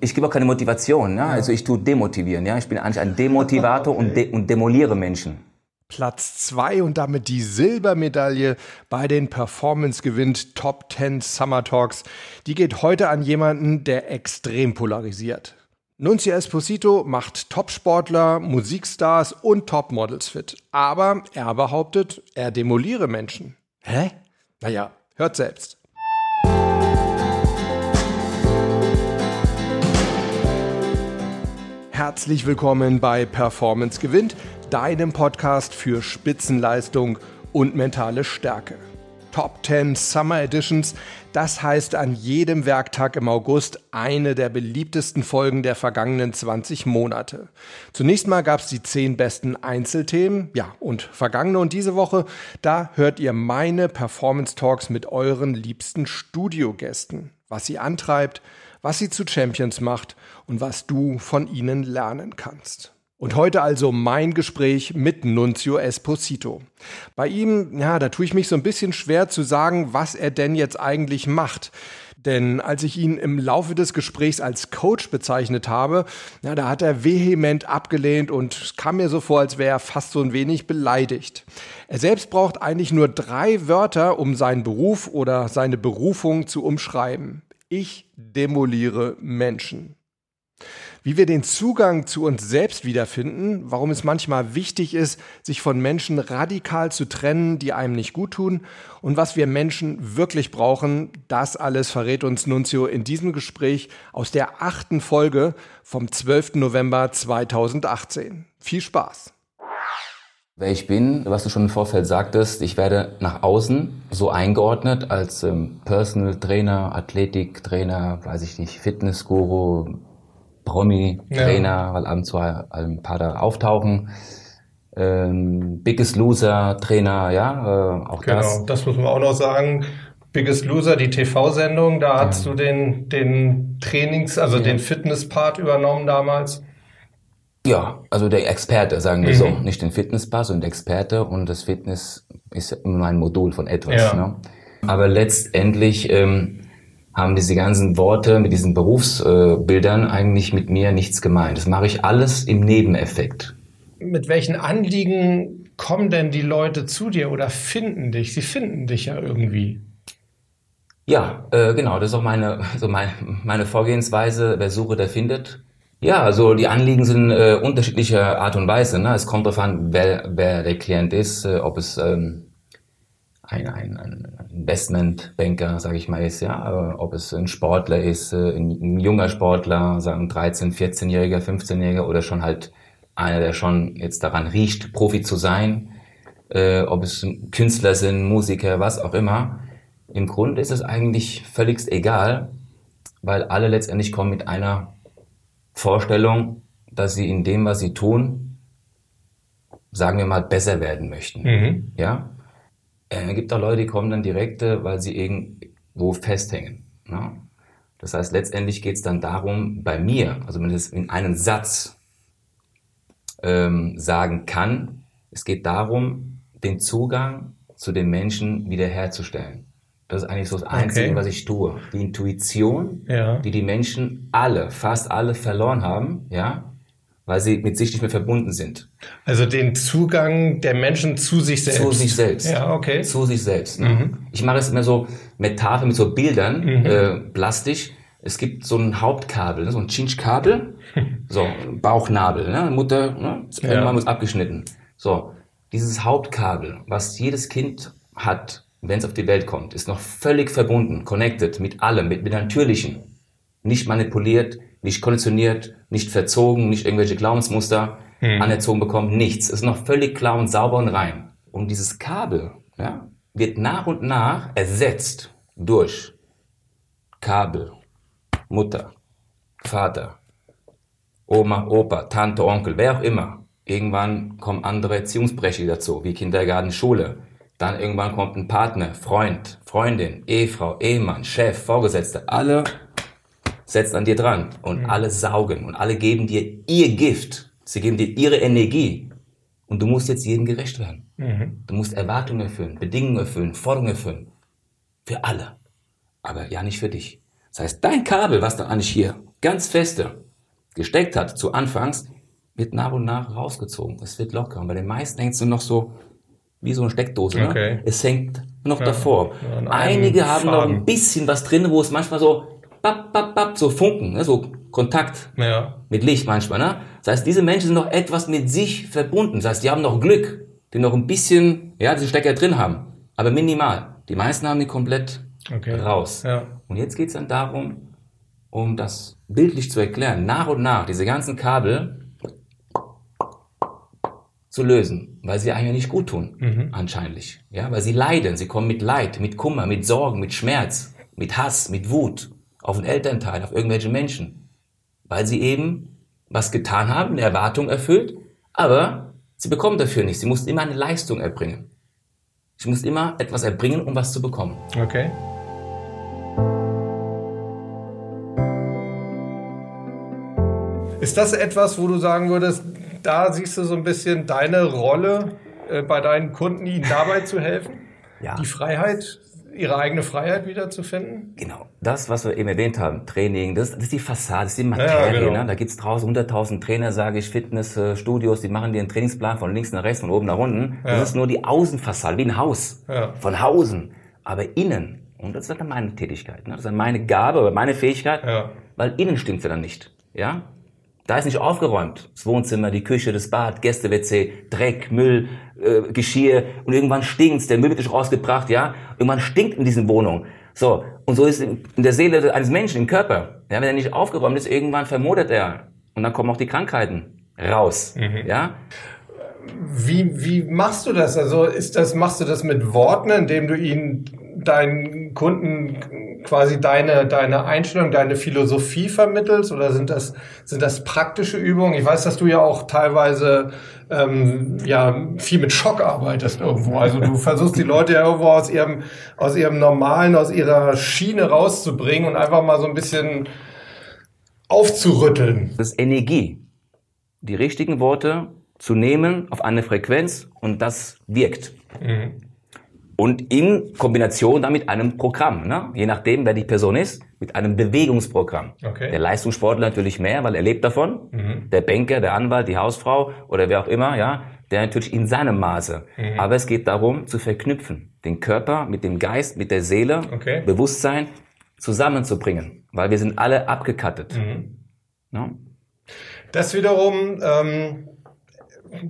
Ich gebe auch keine Motivation, ja? also ich tue demotivieren. Ja? Ich bin eigentlich ein Demotivator okay. und, de und demoliere Menschen. Platz 2 und damit die Silbermedaille bei den Performance gewinnt Top 10 Summer Talks. Die geht heute an jemanden, der extrem polarisiert. Nunzio Esposito macht Topsportler, Musikstars und Topmodels fit. Aber er behauptet, er demoliere Menschen. Hä? Naja, hört selbst. Herzlich willkommen bei Performance gewinnt, deinem Podcast für Spitzenleistung und mentale Stärke. Top 10 Summer Editions, das heißt an jedem Werktag im August eine der beliebtesten Folgen der vergangenen 20 Monate. Zunächst mal gab es die 10 besten Einzelthemen, ja, und vergangene und diese Woche, da hört ihr meine Performance Talks mit euren liebsten Studiogästen, was sie antreibt, was sie zu Champions macht und was du von ihnen lernen kannst. Und heute also mein Gespräch mit Nunzio Esposito. Bei ihm, ja, da tue ich mich so ein bisschen schwer zu sagen, was er denn jetzt eigentlich macht. Denn als ich ihn im Laufe des Gesprächs als Coach bezeichnet habe, ja, da hat er vehement abgelehnt und es kam mir so vor, als wäre er fast so ein wenig beleidigt. Er selbst braucht eigentlich nur drei Wörter, um seinen Beruf oder seine Berufung zu umschreiben. Ich demoliere Menschen. Wie wir den Zugang zu uns selbst wiederfinden, warum es manchmal wichtig ist, sich von Menschen radikal zu trennen, die einem nicht gut tun und was wir Menschen wirklich brauchen, das alles verrät uns Nunzio in diesem Gespräch aus der achten Folge vom 12. November 2018. Viel Spaß! Wer ich bin, was du schon im Vorfeld sagtest, ich werde nach außen so eingeordnet als ähm, Personal Trainer, Athletiktrainer, weiß ich nicht, Fitnessguru, Promi-Trainer, ja. weil ab und zu ein paar da auftauchen. Ähm, Biggest Loser Trainer, ja, äh, auch genau, das. Genau, das muss man auch noch sagen. Biggest Loser, die TV-Sendung, da ja. hast du den, den Trainings-, also ja. den Fitness-Part übernommen damals. Ja, also der Experte, sagen wir mhm. so. Nicht den Fitnesspass, sondern der Experte und das Fitness ist immer ein Modul von etwas. Ne? Aber letztendlich ähm, haben diese ganzen Worte mit diesen Berufsbildern eigentlich mit mir nichts gemeint. Das mache ich alles im Nebeneffekt. Mit welchen Anliegen kommen denn die Leute zu dir oder finden dich? Sie finden dich ja irgendwie. Ja, äh, genau, das ist auch meine, so meine, meine Vorgehensweise. Wer suche, der findet. Ja, also die Anliegen sind äh, unterschiedlicher Art und Weise. Ne? Es kommt darauf an, wer, wer der Klient ist, äh, ob es ähm, ein, ein, ein Investmentbanker, sage ich mal, ist, ja, ob es ein Sportler ist, äh, ein, ein junger Sportler, sagen 13, 14-Jähriger, 15-Jähriger oder schon halt einer, der schon jetzt daran riecht, Profi zu sein, äh, ob es Künstler sind, Musiker, was auch immer. Im Grunde ist es eigentlich völligst egal, weil alle letztendlich kommen mit einer Vorstellung, dass sie in dem, was sie tun, sagen wir mal, besser werden möchten. Mhm. Ja? Es gibt auch Leute, die kommen dann direkt, äh, weil sie irgendwo festhängen. Ne? Das heißt, letztendlich geht es dann darum, bei mir, also wenn ich es in einem Satz ähm, sagen kann, es geht darum, den Zugang zu den Menschen wiederherzustellen. Das ist eigentlich so das Einzige, okay. was ich tue. Die Intuition, ja. die die Menschen alle, fast alle verloren haben, ja, weil sie mit sich nicht mehr verbunden sind. Also den Zugang der Menschen zu sich selbst. Zu sich selbst. Ja, okay. Zu sich selbst. Ne? Mhm. Ich mache es immer so Metapher mit so Bildern, mhm. äh, plastisch. Es gibt so ein Hauptkabel, ne? so ein Chinch-Kabel, so Bauchnabel, ne? Mutter, ne? irgendwann ja. muss abgeschnitten. So, dieses Hauptkabel, was jedes Kind hat, wenn es auf die Welt kommt, ist noch völlig verbunden, connected mit allem, mit, mit Natürlichen. Nicht manipuliert, nicht konditioniert, nicht verzogen, nicht irgendwelche Glaubensmuster hm. anerzogen bekommen, nichts. Ist noch völlig klar und sauber und rein. Und dieses Kabel ja, wird nach und nach ersetzt durch Kabel, Mutter, Vater, Oma, Opa, Tante, Onkel, wer auch immer. Irgendwann kommen andere Erziehungsbrecher dazu, wie Kindergarten, Schule, dann irgendwann kommt ein Partner, Freund, Freundin, Ehefrau, Ehemann, Chef, Vorgesetzte. Alle setzen an dir dran und mhm. alle saugen und alle geben dir ihr Gift. Sie geben dir ihre Energie. Und du musst jetzt jedem gerecht werden. Mhm. Du musst Erwartungen erfüllen, Bedingungen erfüllen, Forderungen erfüllen. Für alle. Aber ja nicht für dich. Das heißt, dein Kabel, was da eigentlich hier ganz feste gesteckt hat zu Anfangs, wird nach und nach rausgezogen. Es wird locker. Und bei den meisten hängt es nur noch so wie so eine Steckdose. Ne? Okay. Es hängt noch davor. Ja, einem Einige haben noch Faden. ein bisschen was drin, wo es manchmal so bap, bap, bap, so funken, ne? so Kontakt Ja. mit Licht manchmal. Ne? Das heißt, diese Menschen sind noch etwas mit sich verbunden. Das heißt, die haben noch Glück, die noch ein bisschen, ja, diese Stecker drin haben, aber minimal. Die meisten haben die komplett Okay. raus. Ja. Und jetzt geht's dann darum, um das bildlich zu erklären, nach und nach diese ganzen Kabel zu lösen, weil sie eigentlich nicht gut tun, anscheinend. Ja, weil sie leiden, sie kommen mit Leid, mit Kummer, mit Sorgen, mit Schmerz, mit Hass, mit Wut auf den Elternteil, auf irgendwelche Menschen, weil sie eben was getan haben, eine Erwartung erfüllt, aber sie bekommen dafür nichts. Sie mussten immer eine Leistung erbringen. Ich muss immer etwas erbringen, um was zu bekommen. Okay. Ist das etwas, wo du sagen würdest, da siehst du so ein bisschen deine Rolle äh, bei deinen Kunden, ihnen dabei zu helfen? Ja. Die Freiheit, ihre eigene Freiheit wiederzufinden? Genau. Das, was wir eben erwähnt haben, Training, das, das ist die Fassade, das ist die Materie. genau. ne? Da gibt's draußen 100.000 Trainer, sage ich, Fitnessstudios, die machen dir einen Trainingsplan von links nach rechts, von oben nach unten. Ja. Das ist nur die Außenfassade, wie ein Haus. Ja. Von außen. Aber innen, und das ist dann meine Tätigkeit, ne? das ist dann meine Gabe oder meine Fähigkeit, Ja. weil innen stimmt's ja dann nicht. Ja? Da ist nicht aufgeräumt. Das Wohnzimmer, die Küche, das Bad, Gäste-WC, Dreck, Müll, äh, Geschirr und irgendwann stinkt's. Der Müll wird nicht rausgebracht, ja. Irgendwann stinkt in diesen Wohnungen. So. Und so ist in der Seele eines Menschen, im Körper. Ja, wenn er nicht aufgeräumt ist, irgendwann vermodert er. Und dann kommen auch die Krankheiten raus. Ja. Wie, wie machst du das? Also ist das, machst du das mit Worten, indem du ihnen deinen Kunden quasi deine, deine Einstellung, deine Philosophie vermittelst? Oder sind das, sind das praktische Übungen? Ich weiß, dass du ja auch teilweise ähm, ja, viel mit Schock arbeitest irgendwo. Also du versuchst die Leute ja irgendwo aus ihrem, aus ihrem normalen, aus ihrer Schiene rauszubringen und einfach mal so ein bisschen aufzurütteln. Das ist Energie. Die richtigen Worte zu nehmen auf eine Frequenz und das wirkt. Und in Kombination dann mit einem Programm, ne? je nachdem, wer die Person ist, mit einem Bewegungsprogramm. Okay. Der Leistungssportler natürlich mehr, weil er lebt davon. Der Banker, der Anwalt, die Hausfrau oder wer auch immer, ja, der natürlich in seinem Maße. Aber es geht darum, zu verknüpfen, den Körper mit dem Geist, mit der Seele, Okay. Bewusstsein zusammenzubringen, weil wir sind alle abgekattet. Ne? Das wiederum, ähm,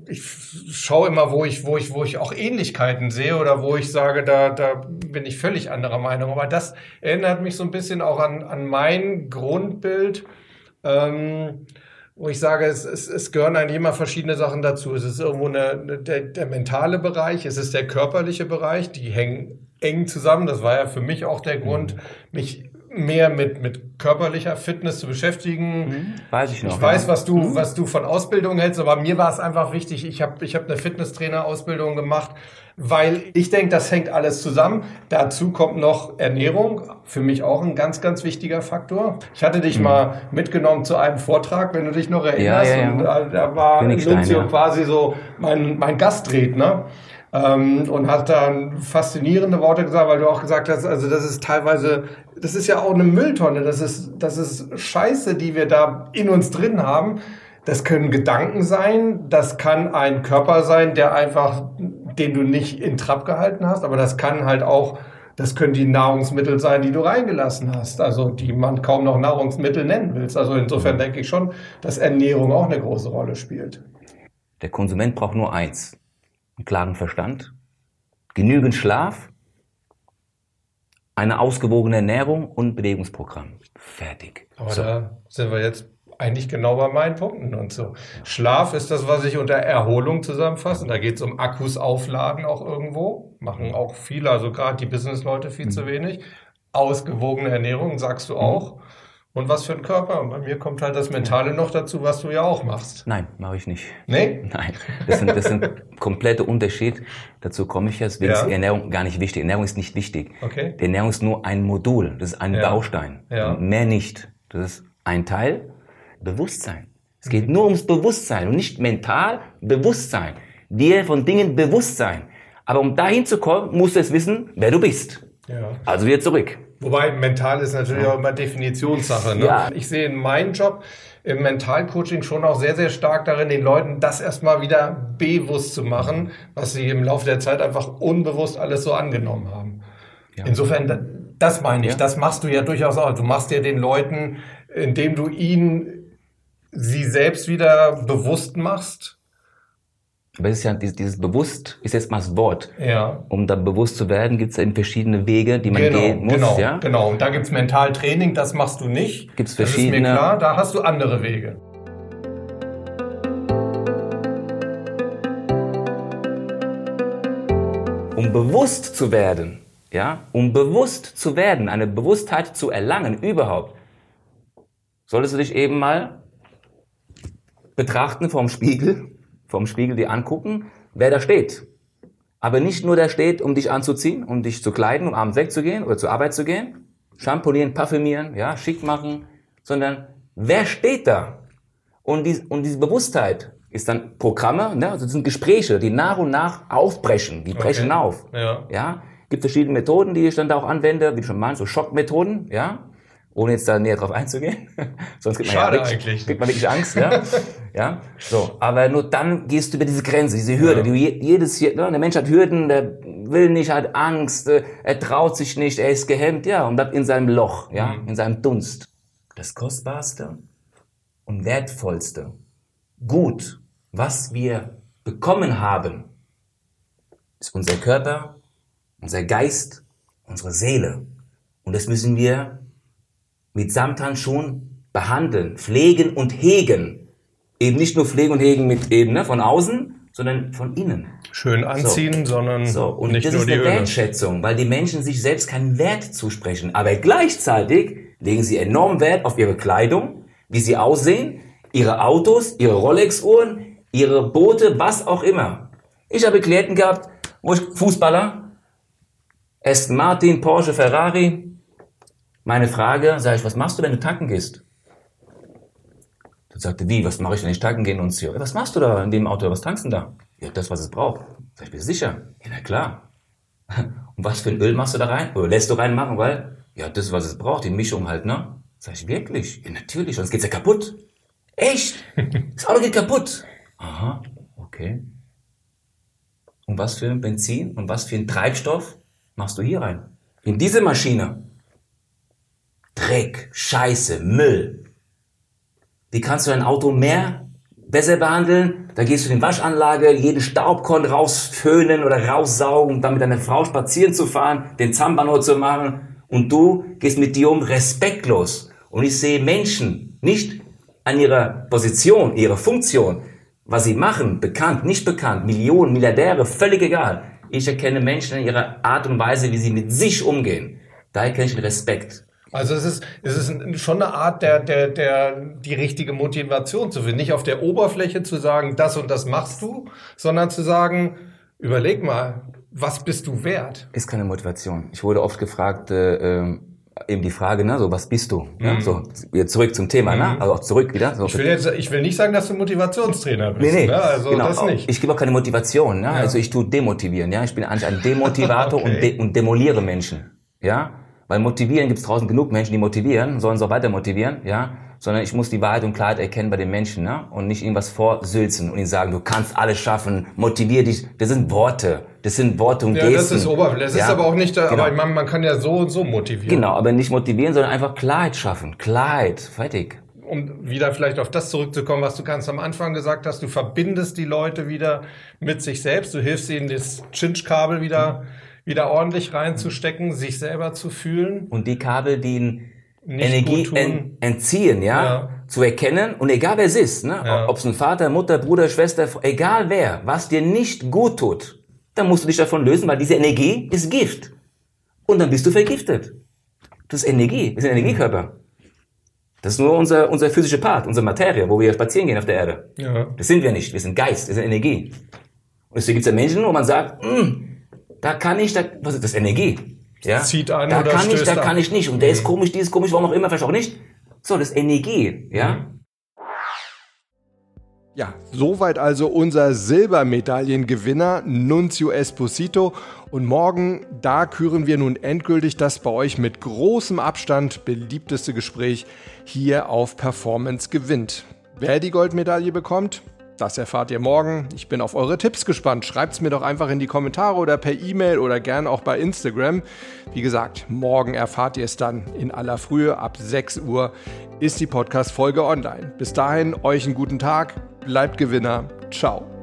ich schaue immer, wo ich, wo ich, wo ich auch Ähnlichkeiten sehe oder wo ich sage, da, da bin ich völlig anderer Meinung. Aber das erinnert mich so ein bisschen auch an, an mein Grundbild, ähm, wo ich sage, es, es, es gehören eigentlich immer verschiedene Sachen dazu. Es ist irgendwo eine, der, der mentale Bereich, es ist der körperliche Bereich, die hängen eng zusammen. Das war ja für mich auch der Grund, mich mehr mit, mit körperlicher Fitness zu beschäftigen. Weiß ich noch. Ich weiß, ja. was du, was du von Ausbildung hältst, aber mir war es einfach wichtig. Ich habe ich hab eine Fitnesstrainer-Ausbildung gemacht, weil ich denke, das hängt alles zusammen. Dazu kommt noch Ernährung, für mich auch ein ganz, ganz wichtiger Faktor. Ich hatte dich mal mitgenommen zu einem Vortrag, wenn du dich noch erinnerst. ja, ja. Und da, da war ja. quasi so mein, mein Gastredner. Ähm, und hat dann faszinierende Worte gesagt, weil du auch gesagt hast, also das ist teilweise, das ist ja auch eine Mülltonne, das ist, das ist Scheiße, die wir da in uns drin haben. Das können Gedanken sein, das kann ein Körper sein, der einfach, den du nicht in Trab gehalten hast, aber das kann halt auch, das können die Nahrungsmittel sein, die du reingelassen hast, also die man kaum noch Nahrungsmittel nennen willst. Also insofern denke ich schon, dass Ernährung auch eine große Rolle spielt. Der Konsument braucht nur eins. Einen klaren Verstand, genügend Schlaf, eine ausgewogene Ernährung und Bewegungsprogramm. Fertig. Aber So. da sind wir jetzt eigentlich genau bei meinen Punkten und so. Schlaf ist das, was ich unter Erholung zusammenfasse. Da geht es um Akkus aufladen auch irgendwo. Machen auch viele, also gerade die Businessleute viel zu wenig. Ausgewogene Ernährung, sagst du auch. Und was für ein Körper. Und bei mir kommt halt das Mentale noch dazu, was du ja auch machst. Nein, mache ich nicht. Nee? Nein, das sind, das sind komplette Unterschied. Dazu komme ich jetzt. Deswegen Ja. ist die Ernährung gar nicht wichtig. Ernährung ist nicht wichtig. Okay. Die Ernährung ist nur ein Modul. Das ist ein Ja. Baustein. Ja. Mehr nicht. Das ist ein Teil. Bewusstsein. Es geht nur ums Bewusstsein und nicht mental. Bewusstsein. Dir von Dingen bewusst sein. Aber um dahin zu kommen, musst du es wissen, wer du bist. Ja. Also wieder zurück. Wobei mental ist natürlich auch immer Definitionssache. Ne? Ja. Ich sehe in meinem Job im Mentalcoaching schon auch sehr, sehr stark darin, den Leuten das erstmal wieder bewusst zu machen, was sie im Laufe der Zeit einfach unbewusst alles so angenommen haben. Ja. Insofern, das meine ich, ja. das machst du ja durchaus auch. Du machst ja den Leuten, indem du ihnen sie selbst wieder bewusst machst, aber es ist ja dieses, dieses bewusst ist jetzt mal das Wort. Ja. Um da bewusst zu werden, gibt es eben verschiedene Wege, die man genau, gehen muss. Genau, ja? genau. Und da gibt's Mentaltraining, das machst du nicht. Gibt's verschiedene. Das ist mir klar, da hast du andere Wege. Um bewusst zu werden, ja, um bewusst zu werden, eine Bewusstheit zu erlangen überhaupt, solltest du dich eben mal betrachten vorm Spiegel vom Spiegel dir angucken, wer da steht. Aber nicht nur der steht, um dich anzuziehen, um dich zu kleiden, um abends wegzugehen oder zur Arbeit zu gehen, schamponieren, parfümieren, ja, schick machen, sondern wer steht da? Und, dies, und diese Bewusstheit ist dann Programme, ne? also das sind Gespräche, die nach und nach aufbrechen, die brechen okay. auf. Ja. ja. Gibt verschiedene Methoden, die ich dann da auch anwende, wie du schon meinst, so Schockmethoden, ja ohne jetzt da näher drauf einzugehen. Sonst kriegt man Schade ja wirklich, eigentlich. kriegt man wirklich Angst, ja. ja. So, aber nur dann gehst du über diese Grenze, diese Hürde. Ja. Du, jedes, ne, der Mensch hat Hürden, der will nicht, hat Angst, äh, er traut sich nicht, er ist gehemmt, ja, und bleibt in seinem Loch, ja, mhm. in seinem Dunst. Das kostbarste und wertvollste Gut, was wir bekommen haben, ist unser Körper, unser Geist, unsere Seele. Und das müssen wir mit Samthandschuhen behandeln, pflegen und hegen. Eben nicht nur pflegen und hegen mit eben ne, von außen, sondern von innen. Schön anziehen, so. sondern so. Und nicht das nur ist eine Wertschätzung, weil die Menschen sich selbst keinen Wert zusprechen. Aber gleichzeitig legen sie enorm Wert auf ihre Kleidung, wie sie aussehen, ihre Autos, ihre Rolex-Uhren, ihre Boote, was auch immer. Ich habe Klienten gehabt, wo ich Fußballer, Aston Martin, Porsche, Ferrari, meine Frage, sage ich, was machst du, wenn du tanken gehst? Dann sagte, wie, was mache ich, wenn ich tanken gehe und so, was machst du da in dem Auto, was tankst du da? Ja, das, was es braucht. Sag ich, bist du sicher? Ja, na klar. Und was für ein Öl machst du da rein? Oder lässt du reinmachen, weil, ja, das, was es braucht, die Mischung halt, ne? Sag ich, wirklich? Ja, natürlich, sonst geht's ja kaputt. Echt? Das Auto geht kaputt. Aha, okay. Und was für ein Benzin und was für ein Treibstoff machst du hier rein? In diese Maschine. Dreck, Scheiße, Müll. Wie kannst du dein Auto mehr besser behandeln? Da gehst du in die Waschanlage, jeden Staubkorn rausföhnen oder raussaugen, um dann mit deiner Frau spazieren zu fahren, den Zahnbahnhof zu machen. Und du gehst mit dir um respektlos. Und ich sehe Menschen nicht an ihrer Position, ihrer Funktion, was sie machen, bekannt, nicht bekannt, Millionen, Milliardäre, völlig egal. Ich erkenne Menschen in ihrer Art und Weise, wie sie mit sich umgehen. Da erkenne ich den Respekt. Also es ist, es ist schon eine Art der, der, der, die richtige Motivation zu finden. Nicht auf der Oberfläche zu sagen, das und das machst du, sondern zu sagen, überleg mal, was bist du wert? Ist keine Motivation. Ich wurde oft gefragt, äh, ähm, eben die Frage, ne, so was bist du? Mhm. Ja, so jetzt zurück zum Thema, ne? mhm. ne? Also auch zurück wieder. So, ich will jetzt, ich will nicht sagen, dass du Motivationstrainer bist. Nee, nee. Ne? Also genau. das nicht. Ich gebe auch keine Motivation, ne? Ja. Also ich tue demotivieren, ja. Ich bin eigentlich ein Demotivator okay. und, de und demoliere Menschen, ja. Weil motivieren gibt es draußen genug Menschen, die motivieren, sollen sie auch weiter motivieren, ja. Sondern ich muss die Wahrheit und Klarheit erkennen bei den Menschen, ne? Und nicht ihnen was vorsülzen und ihnen sagen, du kannst alles schaffen, motivier dich. Das sind Worte. Das sind Worte und ja, Gesten. Das ist Oberfläche. Das ja? ist aber auch nicht, genau. aber man, man kann ja so und so motivieren. Genau, aber nicht motivieren, sondern einfach Klarheit schaffen. Klarheit. Fertig um wieder vielleicht auf das zurückzukommen, was du ganz am Anfang gesagt hast, du verbindest die Leute wieder mit sich selbst, du hilfst ihnen das Chinch-Kabel wieder mhm wieder ordentlich reinzustecken, sich selber zu fühlen. Und die Kabel, die ihn Energie en, entziehen, ja? ja? zu erkennen und egal wer es ist, ne? Ja. ob es ein Vater, Mutter, Bruder, Schwester, egal wer, was dir nicht gut tut, dann musst du dich davon lösen, weil diese Energie ist Gift. Und dann bist du vergiftet. Das ist Energie, das ist ein Energiekörper. Das ist nur unser, unser physischer Part, unsere Materie, wo wir spazieren gehen auf der Erde. Ja. Das sind wir nicht, wir sind Geist, wir sind Energie. Und deswegen gibt es ja Menschen, wo man sagt, mm, da kann ich, da, was ist das, Energie? Ja? Zieht an da oder kann ich, da an. kann ich nicht. Und der ist mhm. komisch, die ist komisch, warum auch immer, vielleicht auch nicht. So, das ist Energie, ja? Mhm. Ja, soweit also unser Silbermedaillengewinner Nunzio Esposito. Und morgen, da küren wir nun endgültig das bei euch mit großem Abstand beliebteste Gespräch hier auf Performance gewinnt. Wer die Goldmedaille bekommt, das erfahrt ihr morgen. Ich bin auf eure Tipps gespannt. Schreibt es mir doch einfach in die Kommentare oder per E-Mail oder gern auch bei Instagram. Wie gesagt, morgen erfahrt ihr es dann in aller Frühe. Ab 6 Uhr ist die Podcast-Folge online. Bis dahin, euch einen guten Tag bleibt Gewinner. Ciao.